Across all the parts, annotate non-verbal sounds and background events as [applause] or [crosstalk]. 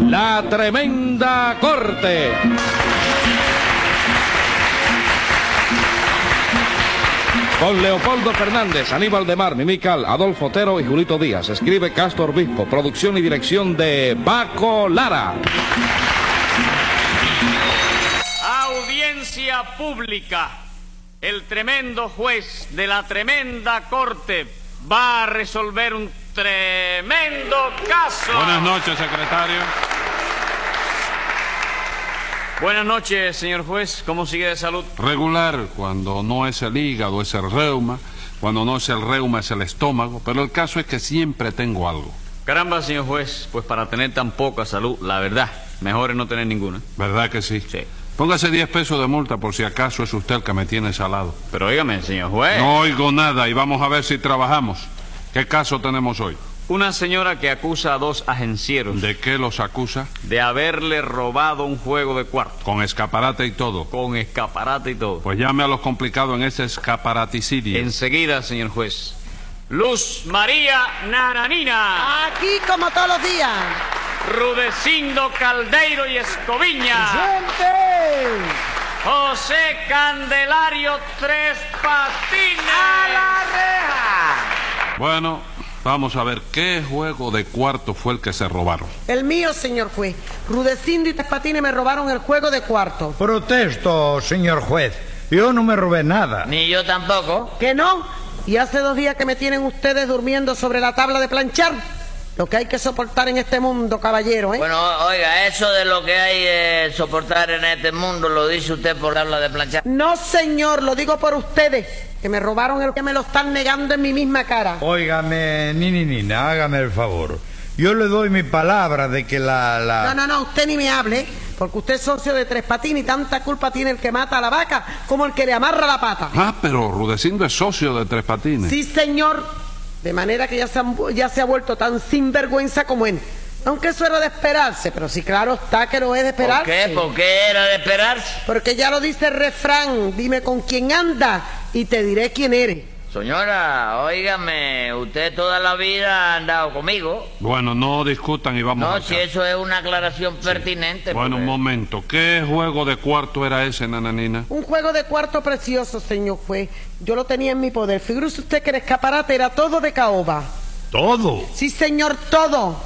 La Tremenda Corte. Con Leopoldo Fernández, Aníbal de Mar, Mimical, Adolfo Otero y Julito Díaz. Escribe Castro Obispo. Producción y dirección de Paco Lara. Audiencia pública. El tremendo juez de la tremenda corte va a resolver un tremendo caso. Buenas noches, secretario. Buenas noches, señor juez. ¿Cómo sigue de salud? Regular, cuando no es el hígado, es el reuma. Cuando no es el reuma, es el estómago. Pero el caso es que siempre tengo algo. Caramba, señor juez. Pues para tener tan poca salud, la verdad, mejor es no tener ninguna. ¿Verdad que sí? Sí. Póngase 10 pesos de multa por si acaso es usted el que me tiene salado. Pero óigame, señor juez. No oigo nada y vamos a ver si trabajamos. ¿Qué caso tenemos hoy? Una señora que acusa a dos agencieros ¿De qué los acusa? de haberle robado un juego de cuarto. Con escaparate y todo. Con escaparate y todo. Pues llame a los complicados en ese escaparaticidio. Enseguida, señor juez. Luz María Nananina. Aquí como todos los días. Rudecindo Caldeiro y Escoviña. ¡Gente! José Candelario Tres Patines. ¡A la reja! Bueno, vamos a ver qué juego de cuarto fue el que se robaron. El mío, señor juez. Rudecindo y Tres Patines me robaron el juego de cuarto. Protesto, señor juez. Yo no me robé nada. Ni yo tampoco. ¿Que no? Y hace dos días que me tienen ustedes durmiendo sobre la tabla de planchar. Lo que hay que soportar en este mundo, caballero, ¿eh? Bueno, oiga, eso de lo que hay que soportar en este mundo lo dice usted por habla de planchar. No, señor, lo digo por ustedes, que me robaron el que me lo están negando en mi misma cara. Óigame, ni ni ni, hágame el favor. Yo le doy mi palabra de que la... la... No, no, no, usted ni me hable, porque usted es socio de Tres Patines y tanta culpa tiene el que mata a la vaca como el que le amarra la pata. Ah, pero Rudecindo es socio de Tres Patines. Sí, señor. De manera que ya se, han- ya se ha vuelto tan sinvergüenza como él. Aunque eso era de esperarse, pero sí, claro está que no es de ¿Por esperarse. qué? ¿Por qué era de esperarse? Porque ya lo dice el refrán, dime con quién anda y te diré quién eres. Señora, óigame, usted toda la vida ha andado conmigo. Bueno, no discutan y vamos No, si eso es una aclaración pertinente. Bueno, un momento. ¿Qué juego de cuarto era ese, nananina? Un juego de cuarto precioso, señor juez. Yo lo tenía en mi poder. Figúrese usted que el escaparate era todo de caoba. Todo. Sí, señor, todo.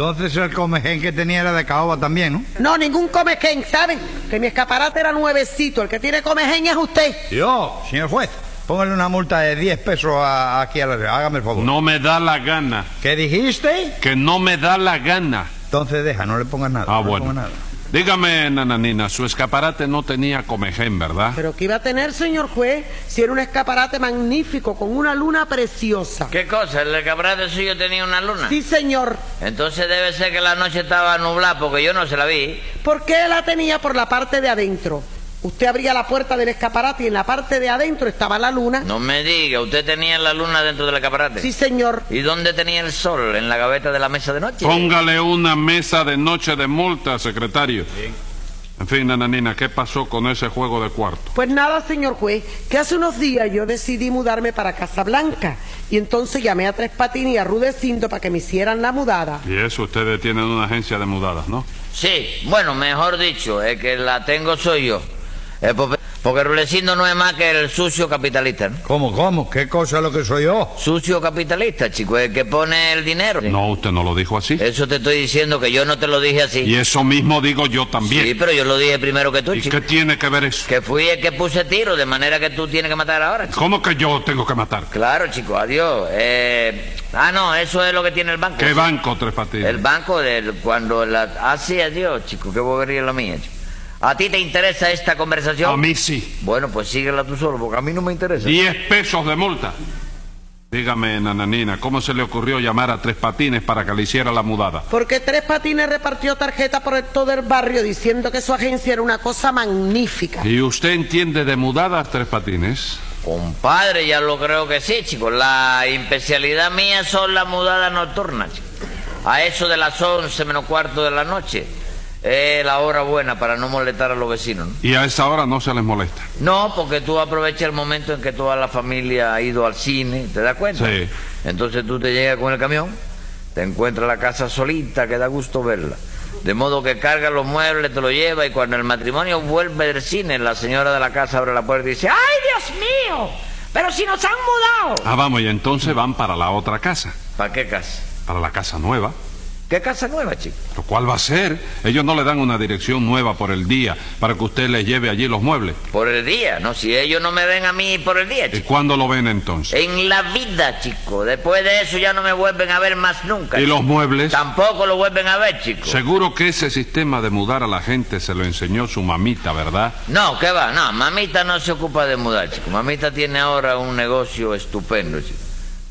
Entonces el comején que tenía era de caoba también, ¿no? No, ningún comején, ¿saben? Que mi escaparate era nuevecito. El que tiene comején es usted. Yo, señor juez, póngale una multa de 10 pesos a- aquí a la... Hágame el favor. No me da la gana. ¿Qué dijiste? Que no me da la gana. Entonces deja, no le pongas nada. Ah, no le bueno. pongas nada. Dígame, nananina, su escaparate no tenía comején, ¿verdad? Pero ¿qué iba a tener, señor juez, si era un escaparate magnífico, con una luna preciosa? ¿Qué cosa? ¿El escaparate suyo tenía una luna? Sí, señor. Entonces debe ser que la noche estaba nublada porque yo no se la vi. ¿Por qué la tenía por la parte de adentro? Usted abría la puerta del escaparate y en la parte de adentro estaba la luna. No me diga, ¿usted tenía la luna dentro del escaparate? Sí, señor. ¿Y dónde tenía el sol? ¿En la gaveta de la mesa de noche? Póngale una mesa de noche de multa, secretario. En fin, nananina, ¿qué pasó con ese juego de cuarto? Pues nada, señor juez, que hace unos días yo decidí mudarme para Casablanca y entonces llamé a Tres Patines y a Rudecindo para que me hicieran la mudada. Y eso, ustedes tienen una agencia de mudadas, ¿no? Sí, bueno, mejor dicho, es que la tengo soy yo. Eh, porque, porque Rulecindo no es más que el sucio capitalista, ¿no? ¿Cómo, cómo? ¿Qué cosa es lo que soy yo? Sucio capitalista, chico, el que pone el dinero. No, usted no lo dijo así. Eso te estoy diciendo que yo no te lo dije así. Y eso mismo digo yo también. Sí, pero yo lo dije primero que tú, ¿Y chico. qué tiene que ver eso? Que fui el que puse tiro, de manera que tú tienes que matar ahora, chico. ¿Cómo que yo tengo que matar? Claro, chico, adiós. Eh, ah, no, eso es lo que tiene el banco. ¿Qué banco, Tres Patines? El banco del cuando la ah sí, adiós, chico, qué bobería es la mía, chico. ¿A ti te interesa esta conversación? A mí sí. Bueno, pues síguela tú solo, porque a mí no me interesa. Diez pesos de multa. Dígame, nananina, ¿cómo se le ocurrió llamar a Tres Patines para que le hiciera la mudada? Porque Tres Patines repartió tarjeta por el todo el barrio diciendo que su agencia era una cosa magnífica. ¿Y usted entiende de mudadas, Tres Patines? Compadre, ya lo creo que sí, chico. La especialidad mía son las mudadas nocturnas, chico. A eso de las once menos cuarto de la noche. Es la hora buena para no molestar a los vecinos. ¿no? Y a esa hora no se les molesta. No, porque tú aprovechas el momento en que toda la familia ha ido al cine, ¿te das cuenta? Sí. Entonces tú te llegas con el camión, Te encuentras la casa solita, que da gusto verla. De modo que carga los muebles, te lo lleva y cuando el matrimonio vuelve del cine, la señora de la casa abre la puerta y dice, ¡ay, Dios mío! Pero si nos han mudado. Ah, vamos, y entonces van para la otra casa, ¿Para qué casa? para la casa nueva. ¿Qué casa nueva, chico? ¿Lo cual va a ser? Ellos no le dan una dirección nueva por el día para que usted les lleve allí los muebles. Por el día, ¿no? Si ellos no me ven a mí por el día, ¿Y chico. cuándo lo ven entonces? En la vida, chico. Después de eso ya no me vuelven a ver más nunca. ¿Y los muebles? Tampoco lo vuelven a ver, chico. Seguro que ese sistema de mudar a la gente se lo enseñó su mamita, ¿verdad? No, ¿qué va? No, mamita no se ocupa de mudar, chico. Mamita tiene ahora un negocio estupendo, chico.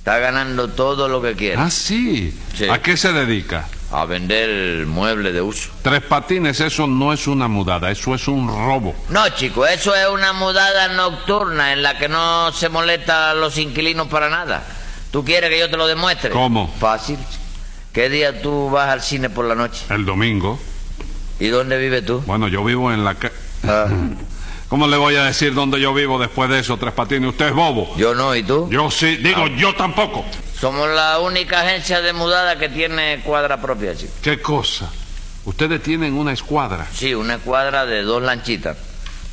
Está ganando todo lo que quiere. Ah, sí. Sí. ¿A qué se dedica? A vender muebles de uso. Tres patines, eso no es una mudada, eso es un robo. No, chico, eso es una mudada nocturna en la que no se molesta a los inquilinos para nada. ¿Tú quieres que yo te lo demuestre? ¿Cómo? Fácil. ¿Qué día tú vas al cine por la noche? El domingo. ¿Y dónde vives tú? Bueno, yo vivo en la ca- Ah, [laughs] ¿Cómo le voy a decir dónde yo vivo después de eso, Tres Patines? Usted es bobo. yo no, ¿y tú? Yo sí, digo, yo tampoco. Somos la única agencia de mudada que tiene cuadra propia, chico. ¿Qué cosa? Ustedes tienen una escuadra Sí, una cuadra de dos lanchitas.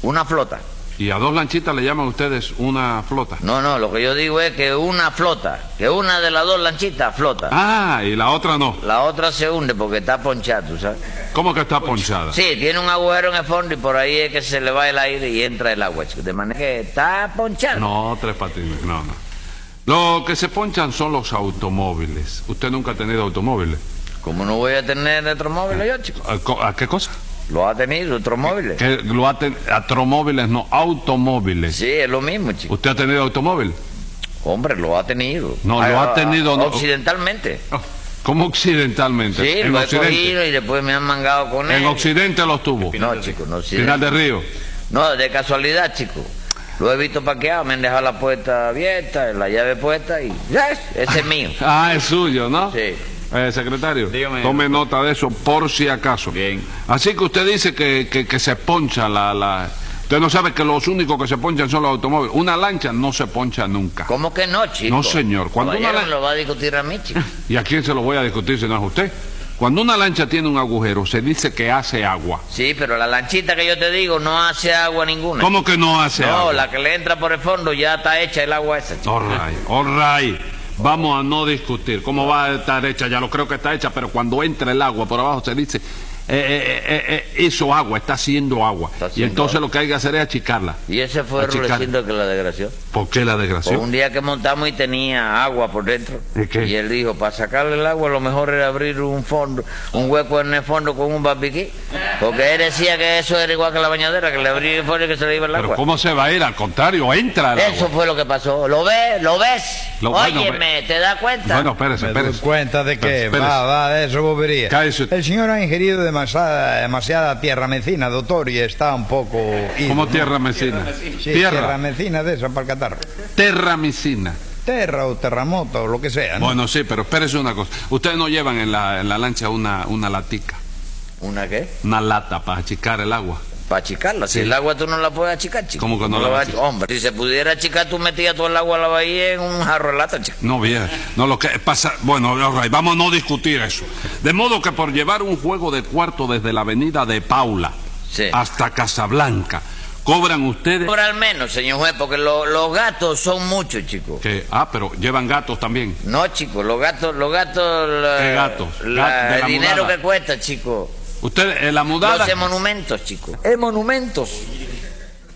Una flota. Y a dos lanchitas le llaman ustedes una flota. No, no, lo que yo digo es que una flota, que una de las dos lanchitas flota. Ah, y la otra no. La otra se hunde porque está ponchada, ¿tú sabes? ¿Cómo que está ponchada? Sí, tiene un agujero en el fondo y por ahí es que se le va el aire y entra el agua, chico. De manera que está ponchada. No, Tres Patines, no, no. Lo que se ponchan son los automóviles. ¿Usted nunca ha tenido automóviles? ¿Cómo no voy a tener otro móvil yo, chico? ¿A, co- a qué cosa? Lo ha tenido, otro móvil. Que lo ha ten- automóviles, no, automóviles. Sí, es lo mismo, chico. ¿Usted ha tenido automóvil? Hombre, lo ha tenido. No, lo ha tenido, no. Occidentalmente. ¿Cómo occidentalmente? Sí, en lo he Occidente. cogido y después me han mangado con él. En Occidente los tuvo. No, chico, no Final de. Río. No, de casualidad, chico. Lo he visto paqueado, me han dejado la puerta abierta, la llave puesta y... ¡Yes! Ese es mío. [laughs] Ah, es suyo, ¿no? Sí. Eh, secretario, Dígame. tome nota de eso por si acaso. Bien. Así que usted dice que, que- que se poncha la, la... Usted no sabe que los únicos que se ponchan son los automóviles. Una lancha no se poncha nunca. ¿Cómo que no, chico? No, señor. Cuando una Caballero, la- me lo va a discutir a mí, chico. [laughs] ¿Y a quién se lo voy a discutir si no es usted? Cuando una lancha tiene un agujero, se dice que hace agua. Sí, pero la lanchita que yo te digo no hace agua ninguna. ¿Cómo que no hace No, agua? la que le entra por el fondo ya está hecha el agua esa, chico. All right, all right. Vamos a no discutir. ¿Cómo va a estar hecha? Ya lo creo que está hecha, pero cuando entra el agua por abajo se dice, eh, eh, eh, hizo agua, está haciendo agua. Está y entonces agua. lo que hay que hacer es achicarla. Y ese fue el que la desgració. ¿Por qué la desgracia? un día que montamos y tenía agua por dentro. ¿Y qué? él dijo, para sacarle el agua lo mejor era abrir un fondo, un hueco en el fondo con un barbiquí. Porque él decía que eso era igual que la bañadera, que le abría el fondo y que se le iba el Pero agua. ¿cómo se va a ir? Al contrario, entra el Eso agua. fue lo que pasó. ¿Lo ves? ¿Lo ves? Lo- bueno, Óyeme, ¿te das cuenta? Bueno, espérese, Me doy espérese. cuenta de que Espérese. va, va, de eso bobería. Cállese. El señor ha ingerido demasiada, demasiada tierra mecina, doctor, y está un poco... ido, ¿Cómo ¿no? tierra mecina? Sí, tierra tierra. mecina de esa para catarro. Terramicina. Terra o terremoto o lo que sea, ¿no? Bueno, sí, pero espérese una cosa. Ustedes no llevan en la, en la lancha una, una latica, ¿Una qué? una lata para achicar el agua. Para achicarla. Si el agua tú no la puedes achicar, chico. ¿Cómo que no la vas a? Hombre, si se pudiera achicar, tú metías todo el agua a la bahía en un jarro de lata, chico. No, bien. No, lo que pasa. Bueno, right, vamos a no discutir eso. De modo que por llevar un juego de cuarto desde la avenida de Paula Sí. hasta Casablanca, cobran ustedes. Cobra al menos, señor juez, porque lo- los gatos son muchos, chicos. Que, ah, pero llevan gatos también. No, chicos, los gatos, los gatos... la- ¿Qué gatos? la- Gat- de la el dinero mudada. que cuesta, chicos. Ustedes, en la mudada. Los monumentos, chicos. Es monumentos.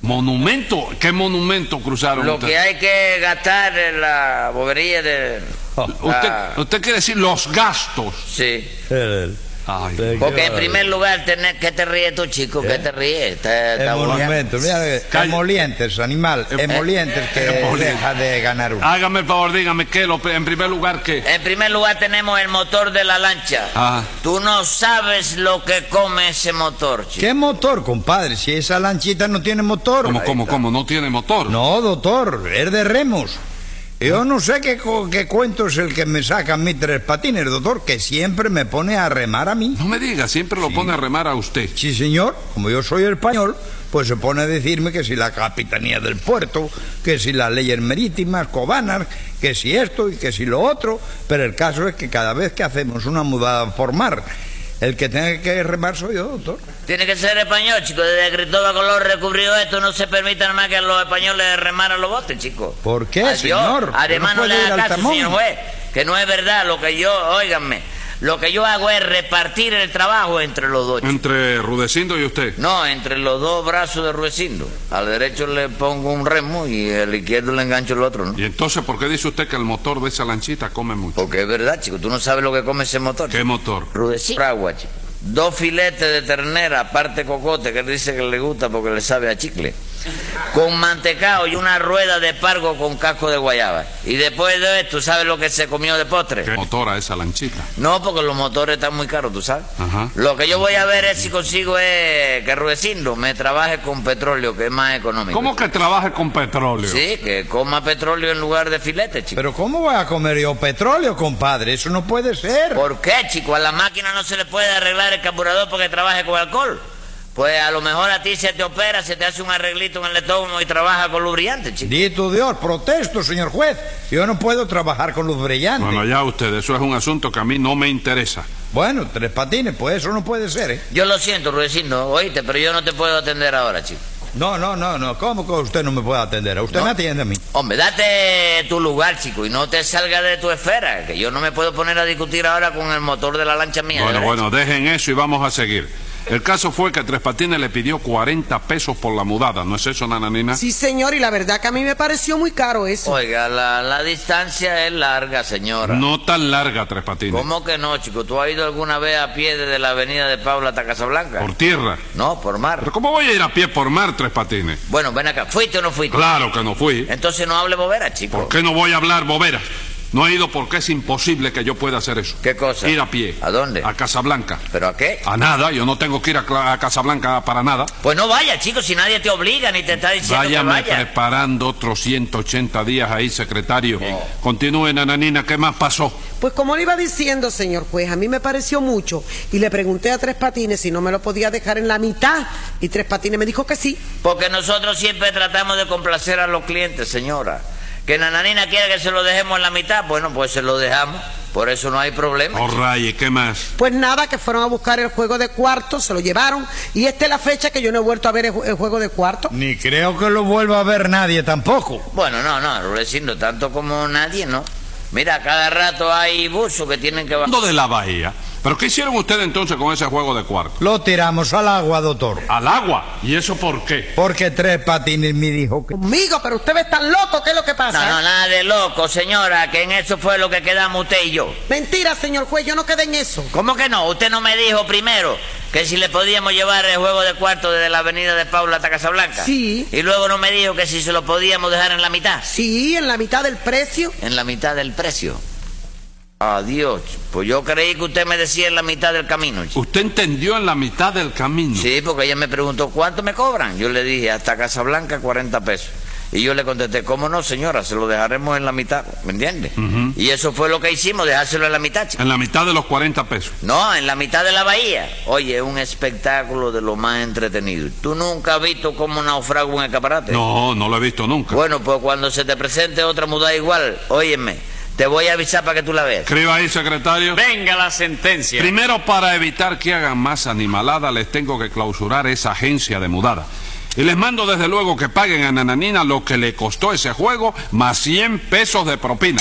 ¿Monumento? ¿Qué monumento cruzaron Lo ustedes? que hay que gastar en la bobería de... Usted, la- usted quiere decir los gastos. Sí. El, Ay, Porque en primer lugar, tener, ¿qué te ríes tú, chico? ¿Qué te ríes? Está- está bueno. monumento, mira, emolientes, animal, emolientes que Emolientes. deja de ganar uno. Hágame el favor, dígame qué. Lo, en primer lugar, ¿qué? En primer lugar tenemos el motor de la lancha. Ah. Tú no sabes lo que come ese motor, chico. ¿Qué motor, compadre? Si esa lanchita no tiene motor. ¿Cómo, cómo, cómo? ¿No tiene motor? No, doctor, es de remos. Yo no sé qué, qué cuento es el que me sacan mis tres patines, doctor, que siempre me pone a remar a mí. No me diga, siempre lo pone a remar a usted. Sí, señor, como yo soy español, pues se pone a decirme que si la capitanía del puerto, que si las leyes marítimas, cobanas, que si esto y que si lo otro, pero el caso es que cada vez que hacemos una mudada por mar, el que tenga que remar soy yo, doctor. Tiene que ser español, chico. Desde que Cristóbal Colón recubrió esto, no se permite nada más que a los españoles remaran los botes, chico. ¿Por qué, Adiós. señor? Además, ¿No no le al caso, señor juez, que no es verdad lo que yo, óiganme, lo que yo hago es repartir el trabajo entre los dos. Entre Rudecindo y usted. No, entre los dos brazos de Ruecindo. Al derecho le pongo un remo y al izquierdo le engancho el otro, ¿no? Y entonces, ¿por qué dice usted que el motor de esa lanchita come mucho? Porque es verdad, chico. Tú no sabes lo que come ese motor. ¿Qué motor? Rudecindo. Agua, chico. Dos filetes de ternera, aparte cocote, que él dice que le gusta porque le sabe a chicle. Con mantecado y una rueda de pargo con casco de guayaba. Y después de esto, ¿sabes lo que se comió de postre? ¿Qué motor a esa lanchita? No, porque los motores están muy caros, tú sabes. Ajá. Lo que yo voy a ver es si consigo es que Rudecindo me trabaje con petróleo, que es más económico. ¿Cómo que trabaje con petróleo? Sí, que coma petróleo en lugar de filete, chico. Pero ¿cómo voy a comer yo petróleo, compadre? Eso no puede ser. ¿Por qué, chico? A la máquina no se le puede arreglar el carburador porque trabaje con alcohol. Pues a lo mejor a ti se te opera, se te hace un arreglito en el estómago y trabaja con lubricante, chico. Dito Dios, protesto, señor juez. Yo no puedo trabajar con luz brillante. Bueno, ya usted, eso es un asunto que a mí no me interesa. Bueno, tres patines, pues eso no puede ser, ¿eh? Yo lo siento, Rudecindo, oíste, pero yo no te puedo atender ahora, chico. No, no, no, no. ¿Cómo que usted no me puede atender? A usted No. me atiende a mí. Hombre, date tu lugar, chico, y no te salgas de tu esfera, que yo no me puedo poner a discutir ahora con el motor de la lancha mía. Bueno, ¿verdad? bueno, dejen eso y vamos a seguir. El caso fue que Tres Patines le pidió 40 pesos por la mudada, ¿no es eso, nananina? Sí, señor, y la verdad que a mí me pareció muy caro eso. Oiga, la, la distancia es larga, señora. No tan larga, Tres Patines. ¿Cómo que no, chico? ¿Tú has ido alguna vez a pie desde la avenida de Paula hasta Casablanca? Por tierra. No, por mar. ¿Pero cómo voy a ir a pie por mar, Tres Patines? Bueno, ven acá. ¿Fuiste o no fuiste? Claro que no fui. Entonces no hable bobera, chico. ¿Por qué no voy a hablar boberas? No he ido porque es imposible que yo pueda hacer eso. ¿Qué cosa? Ir a pie. ¿A dónde? A Casablanca. ¿Pero a qué? A nada, yo no tengo que ir a, a Casablanca para nada. Pues no vaya, chico, si nadie te obliga ni te está diciendo Váyame que vaya. preparando otros 180 días ahí, secretario. Continúe, nananina, ¿qué más pasó? Pues como le iba diciendo, señor juez, a mí me pareció mucho y le pregunté a Tres Patines si no me lo podía dejar en la mitad y Tres Patines me dijo que sí. Porque nosotros siempre tratamos de complacer a los clientes, señora. Que Nananina quiere que se lo dejemos en la mitad, bueno, pues se lo dejamos. Por eso no hay problema. Oh, raye, ¿qué más? Pues nada, que fueron a buscar el juego de cuarto, se lo llevaron y esta es la fecha que yo no he vuelto a ver el, ju- el juego de cuarto. Ni creo que lo vuelva a ver nadie tampoco. Bueno, no, no, Rudecindo, tanto como nadie, ¿no? Mira, cada rato hay buzos que tienen que bajar. De la bahía. ¿Pero qué hicieron ustedes entonces con ese juego de cuarto? Lo tiramos al agua, doctor. Al agua. ¿Y eso por qué? Porque tres patines me dijo que... Conmigo, pero ustedes están locos, ¿qué es lo que pasa? No, no, nada de loco, señora, que en eso fue lo que quedamos usted y yo. Mentira, señor juez, yo no quedé en eso. ¿Cómo que no? Usted no me dijo primero que si le podíamos llevar el juego de cuarto desde la avenida de Paula hasta Casablanca. Sí. Y luego no me dijo que si se lo podíamos dejar en la mitad. Sí, en la mitad del precio. En la mitad del precio. Adiós. Pues yo creí que usted me decía en la mitad del camino. chico. Usted entendió en la mitad del camino. Sí, porque ella me preguntó, ¿cuánto me cobran? Yo le dije, hasta Casablanca 40 pesos. Y yo le contesté, ¿cómo no, señora? Se lo dejaremos en la mitad, ¿me entiende? Y eso fue lo que hicimos, dejárselo en la mitad, chico. En la mitad de los 40 pesos. No, en la mitad de la bahía. Oye, un espectáculo de lo más entretenido. ¿Tú nunca has visto cómo naufraga un escaparate? No, no lo he visto nunca. Bueno, pues cuando se te presente otra mudada igual, óyeme, te voy a avisar para que tú la veas. Escriba ahí, secretario. Venga la sentencia. Primero, para evitar que hagan más animalada, les tengo que clausurar esa agencia de mudada. Y les mando desde luego que paguen a Nananina lo que le costó ese juego, más 100 pesos de propina.